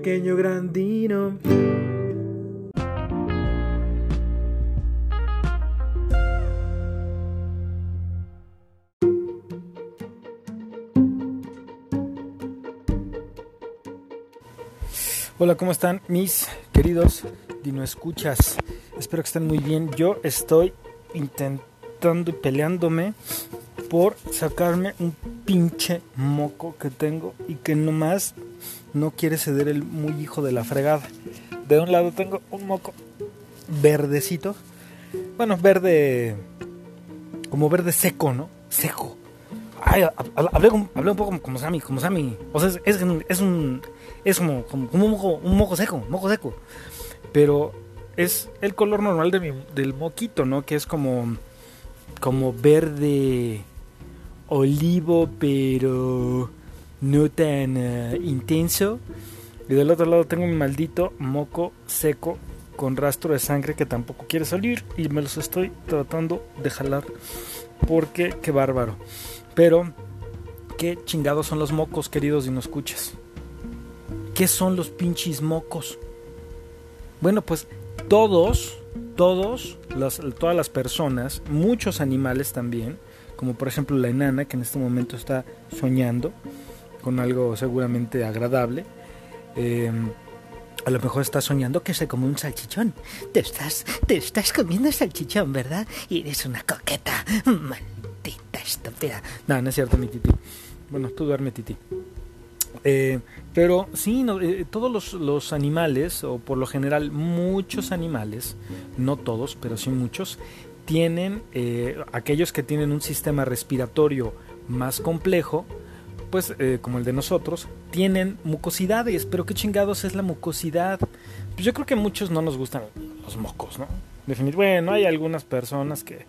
pequeño grandino. Hola, ¿cómo están mis queridos Dino Escuchas? Espero que estén muy bien. Yo estoy intentando y peleándome por sacarme un pinche moco que tengo y que nomás no quiere ceder el muy hijo de la fregada. De un lado tengo un moco verdecito. Bueno, verde. Como verde seco, ¿no? Seco. Ay, hablé, un poco como, Sammy, como Sammy. O sea, es, un. Es como, un, moco, un moco seco, moco seco. Pero es el color normal del moquito, ¿no? Que es como. Como verde olivo, pero no tan uh, intenso. Y del otro lado tengo mi maldito moco seco con rastro de sangre que tampoco quiere salir y me los estoy tratando de jalar porque qué bárbaro. Pero qué chingados son los mocos, queridos y no escuchas. ¿Qué son los pinches mocos? Bueno, pues todos, todos, las, todas las personas, muchos animales también, como por ejemplo la enana que en este momento está soñando con algo seguramente agradable. Eh, a lo mejor está soñando que se come un salchichón. Te estás, te estás comiendo salchichón, ¿verdad? Y eres una coqueta. Maldita estúpida. No, no es cierto, mi titi. Bueno, tú duerme, titi. Eh, pero sí, no, eh, todos los, los, animales, o por lo general muchos animales, no todos, pero sí muchos, tienen, eh, aquellos que tienen un sistema respiratorio más complejo, pues eh, como el de nosotros, tienen mucosidades. Pero qué chingados es la mucosidad. Pues yo creo que muchos no nos gustan los mocos, ¿no? Definitivamente, bueno, hay algunas personas que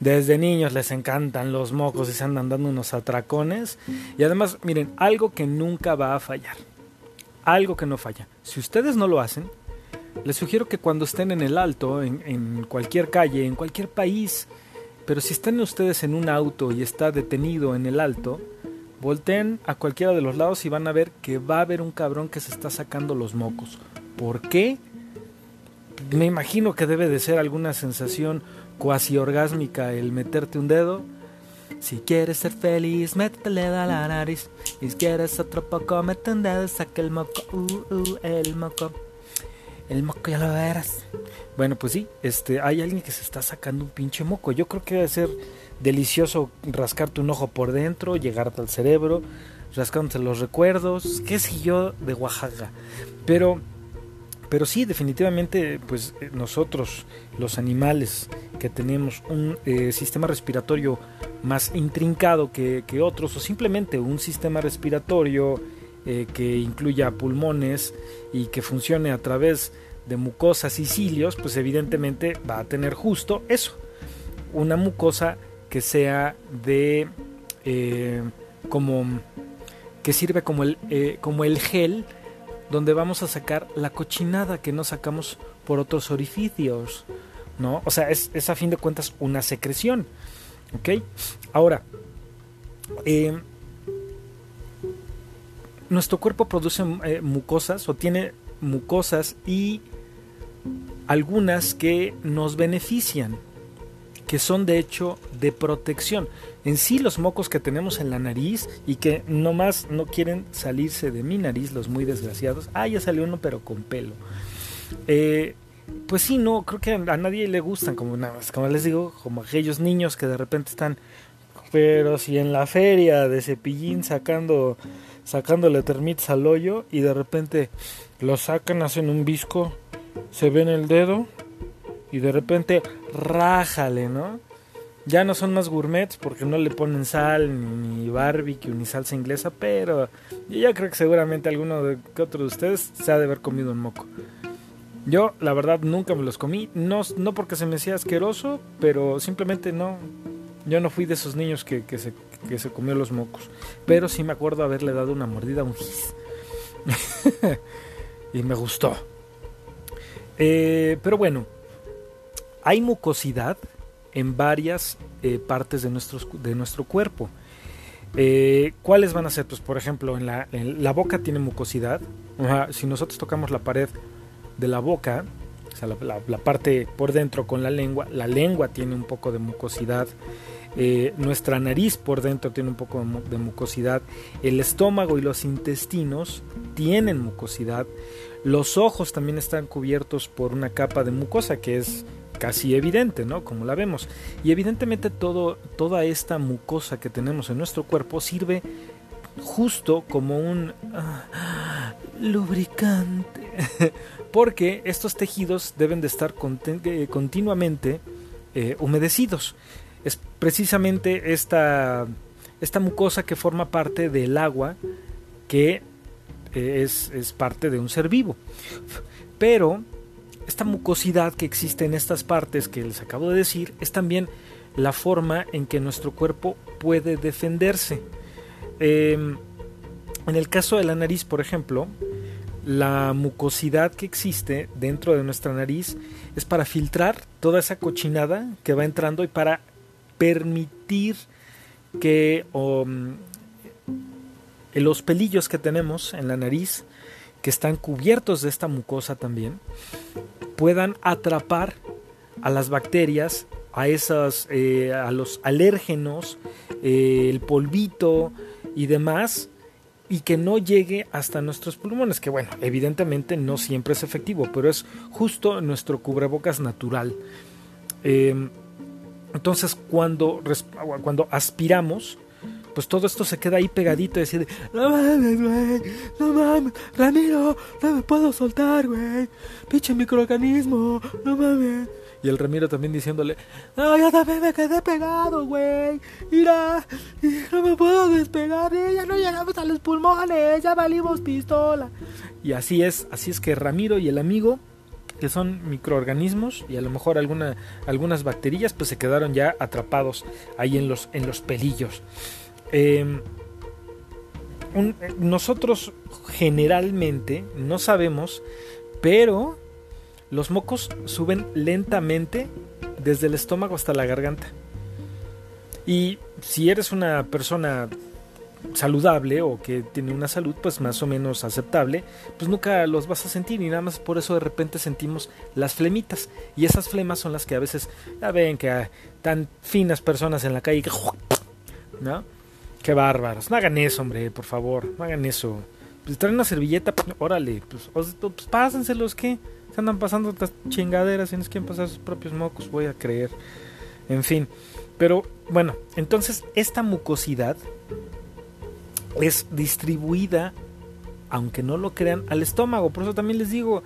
desde niños les encantan los mocos y se andan dando unos atracones. Y además, miren, algo que nunca va a fallar. Algo que no falla. Si ustedes no lo hacen, les sugiero que cuando estén en el alto, en, en, cualquier calle, en cualquier país, pero si están ustedes en un auto y está detenido en el alto, volteen a cualquiera de los lados y van a ver que va a haber un cabrón que se está sacando los mocos. ¿Por qué? Me imagino que debe de ser alguna sensación cuasi orgásmica el meterte un dedo. Si quieres ser feliz, métele a la nariz. Y si quieres otro poco, mete un dedo, saca el moco. Uh, uh, el moco el moco ya lo verás. Bueno, pues sí, este, hay alguien que se está sacando un pinche moco. Yo creo que debe ser delicioso rascarte un ojo por dentro, llegarte al cerebro, rascándote los recuerdos, qué sé yo, de Oaxaca. Pero, pero sí, definitivamente, pues eh, nosotros, los animales que tenemos un eh, sistema respiratorio más intrincado que, que, otros, o simplemente un sistema respiratorio eh, que incluya pulmones y que funcione a través de mucosas y cilios, pues evidentemente va a tener justo eso, una mucosa que sea de eh, como que sirve como el, eh, como el gel donde vamos a sacar la cochinada que no sacamos por otros orificios, ¿no? O sea, es, es a fin de cuentas una secreción, ¿ok? Ahora, eh, nuestro cuerpo produce mucosas o tiene mucosas y algunas que nos benefician, que son de hecho de protección. En sí los mocos que tenemos en la nariz y que nomás no quieren salirse de mi nariz, los muy desgraciados. Ah, ya salió uno pero con pelo. Eh, pues sí, no, creo que a nadie le gustan, como, como les digo, como aquellos niños que de repente están, pero si en la feria de cepillín sacando sacándole termites al hoyo y de repente lo sacan, hacen un visco, se ven el dedo y de repente rájale, ¿no? Ya no son más gourmets porque no le ponen sal, ni barbecue, ni salsa inglesa, pero yo ya creo que seguramente alguno de que otro de ustedes se ha de haber comido un moco. Yo, la verdad, nunca me los comí, no, no porque se me hacía asqueroso, pero simplemente no. Yo no fui de esos niños que, que se que se comió los mocos. Pero sí me acuerdo haberle dado una mordida a un gis. y me gustó. Eh, pero bueno, hay mucosidad en varias eh, partes de, de nuestro cuerpo. Eh, ¿Cuáles van a ser? Pues por ejemplo, en la, la boca tiene mucosidad. si nosotros tocamos la pared de la boca, o sea, la, parte por dentro con la lengua, la lengua tiene un poco de mucosidad. Eh, nuestra nariz por dentro tiene un poco de mucosidad, el estómago y los intestinos tienen mucosidad, los ojos también están cubiertos por una capa de mucosa que es casi evidente, ¿no? Como la vemos. Y evidentemente todo, toda esta mucosa que tenemos en nuestro cuerpo sirve justo como un ah, lubricante. Porque estos tejidos deben de estar eh, continuamente eh, humedecidos. Es precisamente esta, esta mucosa que forma parte del agua que eh, es, es parte de un ser vivo. Pero esta mucosidad que existe en estas partes que les acabo de decir es también la forma en que nuestro cuerpo puede defenderse. Em, en el caso de la nariz, por ejemplo, la mucosidad que existe dentro de nuestra nariz es para filtrar toda esa cochinada que va entrando y para permitir que um, los pelillos que tenemos en la nariz que están cubiertos de esta mucosa también, puedan atrapar a las bacterias, a, esas, eh, a los alérgenos, eh, el polvito y demás, y que no llegue hasta nuestros pulmones, que bueno, evidentemente no siempre es efectivo, pero es justo nuestro cubrebocas natural. Em, entonces, cuando, cuando aspiramos, pues todo esto se queda ahí pegadito y decir, no mames, güey, no mames, Ramiro, no me puedo soltar, güey, pinche microorganismo, no mames. Y el Ramiro también diciéndole, no, yo también me quedé pegado, güey, mira, no me puedo despegar, eh, ya no llegamos a los pulmones, ya valimos pistola. Y así es, así es que Ramiro y el amigo que son microorganismos y a lo mejor alguna, algunas bacterias pues se quedaron ya atrapados ahí en los, en los pelillos. Em, nosotros generalmente no sabemos, pero los mocos suben lentamente desde el estómago hasta la garganta. Y si eres una persona saludable o que tiene una salud pues más o menos aceptable, pues nunca los vas a sentir y nada más por eso de repente sentimos las flemitas y esas flemas son las que a veces ya ven que tan finas personas en la calle ¿no? Qué bárbaros. No hagan eso, hombre, por favor. No hagan eso. Pues traen una servilleta, pues, órale. Pues, pues pásenselos, ¿qué? Se andan pasando estas chingaderas y no quieren pasar sus propios mocos, voy a creer. En fin. Pero bueno, entonces esta mucosidad es distribuida, aunque no lo crean, al estómago. Por eso también les digo,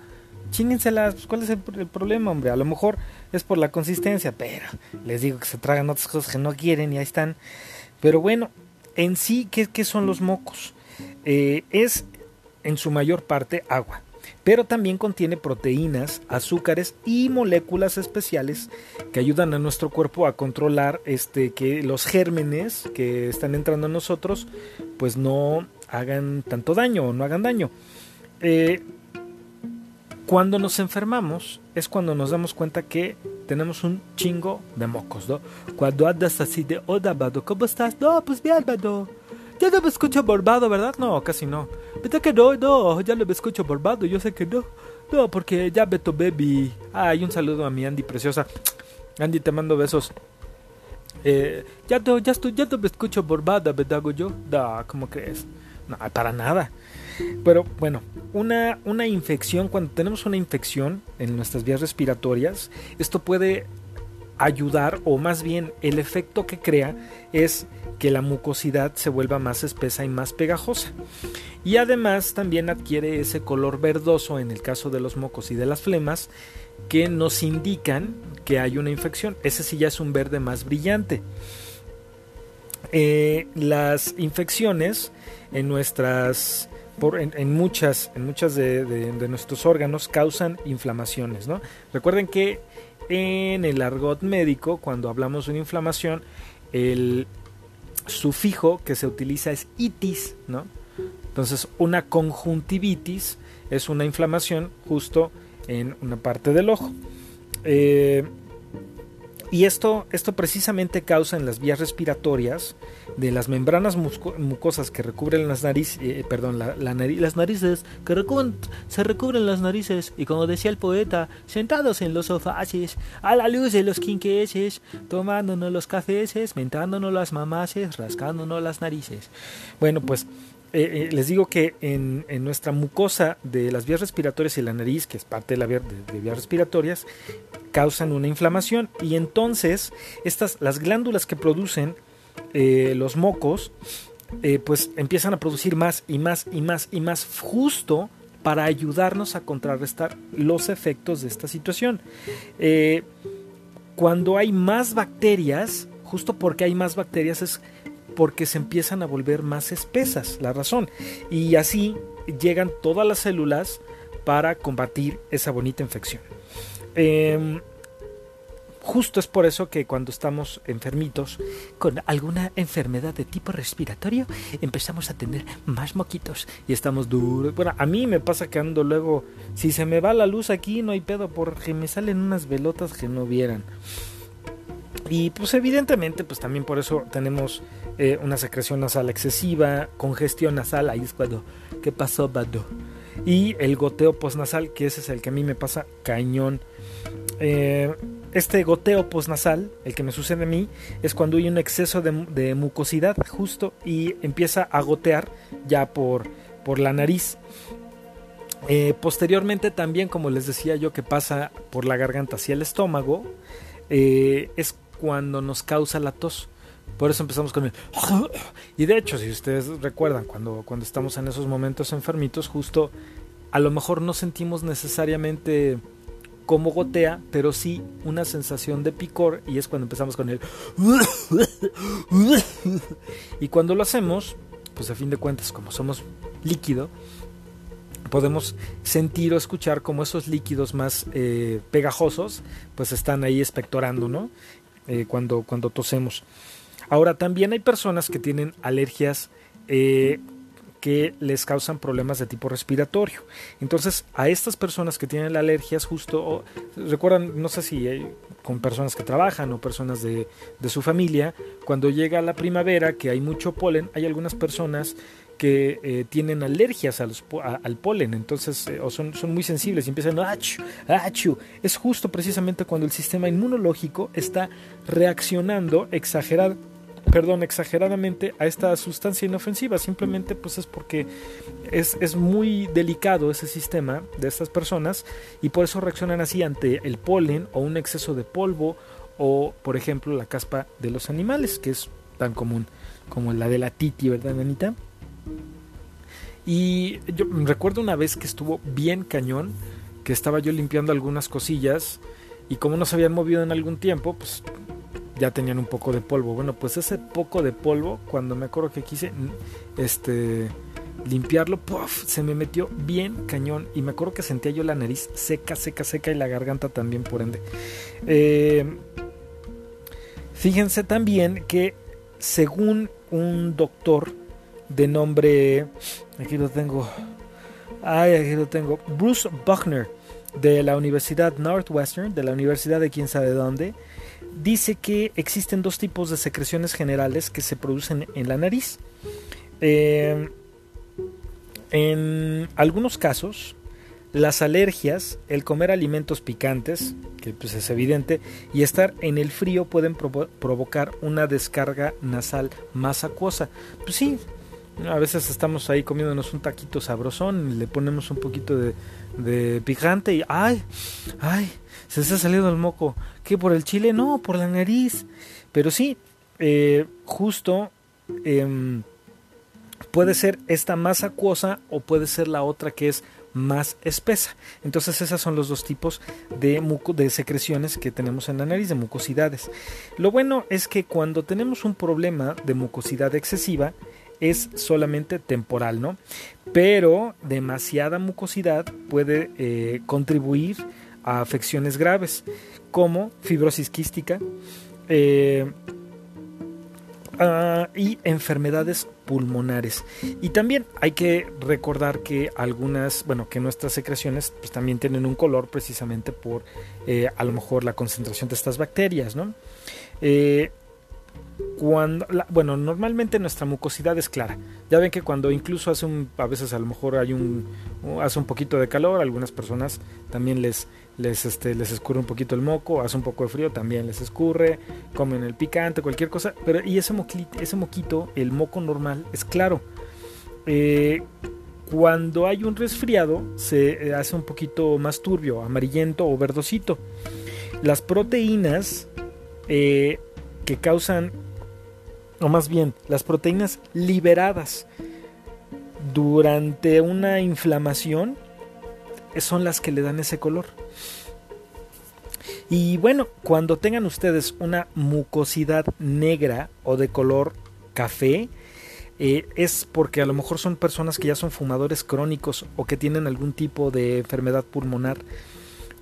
chíngenselas. Pues, ¿Cuál es el, el, problema, hombre? A lo mejor es por la consistencia, pero les digo que se tragan otras cosas que no quieren y ahí están. Pero bueno, en sí, ¿qué, son los mocos? Eh, es en su mayor parte agua, pero también contiene proteínas, azúcares y moléculas especiales que ayudan a nuestro cuerpo a controlar este, que los gérmenes que están entrando a nosotros pues no hagan tanto daño o no hagan daño. Eh, cuando nos enfermamos es cuando nos damos cuenta que tenemos un chingo de mocos, ¿no? Cuando andas así de, hola, Bado, ¿cómo estás? No, pues bien, Bado. Ya no me escucho borbado, ¿verdad? No, casi no. ¿Viste que no? No, ya no me escucho borbado, yo sé que no. No, porque ya me tomé mi... Ay, un saludo a mi Andy preciosa. Andy, te mando besos. Eh, ya, no, ya, estoy, ya no me escucho borbada, ¿verdad, yo? No, ¿cómo crees? No, para nada. Pero bueno, una, una infección, cuando tenemos una infección en nuestras vías respiratorias, esto puede ayudar, o más bien el efecto que crea es que la mucosidad se vuelva más espesa y más pegajosa. Y además también adquiere ese color verdoso en el caso de los mocos y de las flemas que nos indican que hay una infección. Ese sí ya es un verde más brillante. Eh, las infecciones en nuestras en, muchas, en muchas de, nuestros órganos causan inflamaciones. ¿no? Recuerden que en el argot médico, cuando hablamos de una inflamación, el sufijo que se utiliza es itis. ¿no? Entonces, una conjuntivitis es una inflamación justo en una parte del ojo. Eh, Y esto, esto precisamente causa en las vías respiratorias de las membranas mucosas que recubren las narices, eh, perdón, la, las narices, que se recubren las narices, y como decía el poeta, sentados en los sofaces, a la luz de los quinqueses, tomándonos los cafeses, mentándonos las mamaces, rascándonos las narices. Bueno, pues eh, eh, les digo que en, nuestra mucosa de las vías respiratorias y la nariz, que es parte de, la vías respiratorias, causan una inflamación y entonces estas, las glándulas que producen eh, los mocos, pues empiezan a producir más y más y más y más justo para ayudarnos a contrarrestar los efectos de esta situación. cuando hay más bacterias, justo porque hay más bacterias es porque se empiezan a volver más espesas, la razón. Y así llegan todas las células para combatir esa bonita infección. Em, justo es por eso que cuando estamos enfermitos con alguna enfermedad de tipo respiratorio, empezamos a tener más moquitos y estamos duros. Bueno, a mí me pasa que ando luego, si se me va la luz aquí, no hay pedo, porque me salen unas velotas que no vieran. Y pues evidentemente, pues también por eso tenemos eh, una secreción nasal excesiva, congestión nasal, ahí es cuando, ¿qué pasó, Bado? Y el goteo postnasal, que ese es el que a mí me pasa cañón. Eh, este goteo postnasal, el que me sucede a mí, es cuando hay un exceso de, mucosidad justo y empieza a gotear ya por, por la nariz. Eh, posteriormente también, como les decía yo, que pasa por la garganta hacia el estómago, es cuando nos causa la tos. Por eso empezamos con el... Y de hecho, si ustedes recuerdan, cuando, cuando estamos en esos momentos enfermitos, justo a lo mejor no sentimos necesariamente como gotea, pero sí una sensación de picor y es cuando empezamos con el... Y cuando lo hacemos, pues a fin de cuentas, como somos líquido, podemos sentir o escuchar como esos líquidos más eh, pegajosos, pues están ahí espectorando, ¿no? Eh, cuando, cuando tosemos. Ahora, también hay personas que tienen alergias eh, que les causan problemas de tipo respiratorio. Entonces, a estas personas que tienen alergias, justo, recuerdan, no sé si con personas que trabajan o personas de, de su familia, cuando llega la primavera, que hay mucho polen, hay algunas personas que eh, tienen alergias al polen, entonces eh, o son, muy sensibles y empiezan a achu, Es justo precisamente cuando el sistema inmunológico está reaccionando perdón, exageradamente a esta sustancia inofensiva. Simplemente pues es porque es, es, muy delicado ese sistema de estas personas y por eso reaccionan así ante el polen o un exceso de polvo o por ejemplo la caspa de los animales que es tan común como la de la titi, ¿verdad, Anita? Y yo recuerdo una vez que estuvo bien cañón, que estaba yo limpiando algunas cosillas y como no se habían movido en algún tiempo, pues ya tenían un poco de polvo. Bueno, pues ese poco de polvo, cuando me acuerdo que quise este limpiarlo, se me metió bien cañón y me acuerdo que sentía yo la nariz seca, seca, seca y la garganta también por ende. Eh, fíjense también que según un doctor de nombre, aquí lo tengo, ay, aquí lo tengo, Bruce Buckner de la Universidad Northwestern, de la Universidad de quién sabe dónde, dice que existen dos tipos de secreciones generales que se producen en la nariz. Eh, en algunos casos, las alergias, el comer alimentos picantes, que pues es evidente, y estar en el frío pueden provocar una descarga nasal más acuosa. Pues sí, a veces estamos ahí comiéndonos un taquito sabrosón, le ponemos un poquito de, picante y ¡ay! ¡ay! Se está saliendo el moco. ¿Qué? ¿Por el chile? No, por la nariz. Pero sí, eh, justo em, puede ser esta más acuosa o puede ser la otra que es más espesa. Entonces esos son los dos tipos de, muco, de secreciones que tenemos en la nariz, de mucosidades. Lo bueno es que cuando tenemos un problema de mucosidad excesiva, es solamente temporal, ¿no? Pero demasiada mucosidad puede eh, contribuir a afecciones graves como fibrosis quística, eh, Ah, y enfermedades pulmonares. Y también hay que recordar que algunas, bueno, que nuestras secreciones pues, también tienen un color precisamente por eh, a lo mejor la concentración de estas bacterias, ¿no? Cuando bueno normalmente nuestra mucosidad es clara. Ya ven que cuando incluso hace un a veces a lo mejor hay un hace un poquito de calor algunas personas también les les este les escurre un poquito el moco hace un poco de frío también les escurre comen el picante cualquier cosa pero y ese moquito, el moco normal es claro. Eh, cuando hay un resfriado se hace un poquito más turbio amarillento o verdosito. Las proteínas eh, que causan o más bien las proteínas liberadas durante una inflamación son las que le dan ese color. Y bueno, cuando tengan ustedes una mucosidad negra o de color café, eh, es porque a lo mejor son personas que ya son fumadores crónicos o que tienen algún tipo de enfermedad pulmonar.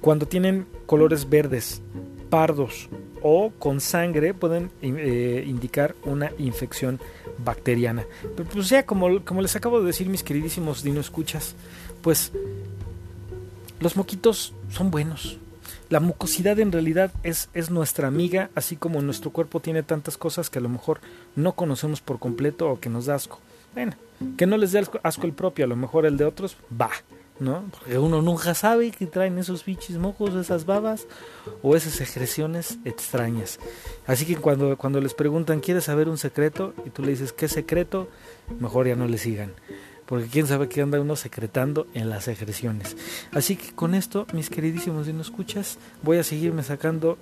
Cuando tienen colores verdes, pardos o con sangre pueden eh, indicar una infección bacteriana. Pero pues ya, como, como les acabo de decir mis queridísimos dino escuchas, pues los moquitos son buenos. La mucosidad en realidad es, es nuestra amiga, así como nuestro cuerpo tiene tantas cosas que a lo mejor no conocemos por completo o que nos da asco. Bueno, que no les dé asco el propio, a lo mejor el de otros, va. ¿No? Porque uno nunca sabe que traen esos bichis mojos, esas babas o esas secreciones extrañas. Así que cuando, cuando les preguntan, ¿quieres saber un secreto? Y tú le dices, ¿qué secreto? Mejor ya no le sigan. Porque quién sabe qué anda uno secretando en las secreciones. Así que con esto, mis queridísimos no escuchas, voy a seguirme sacando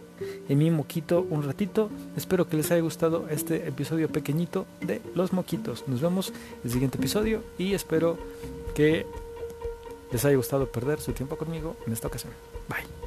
en mi moquito un ratito. Espero que les haya gustado este episodio pequeñito de Los Moquitos. Nos vemos en el siguiente episodio y espero que les haya gustado perder su tiempo conmigo en esta ocasión. Bye.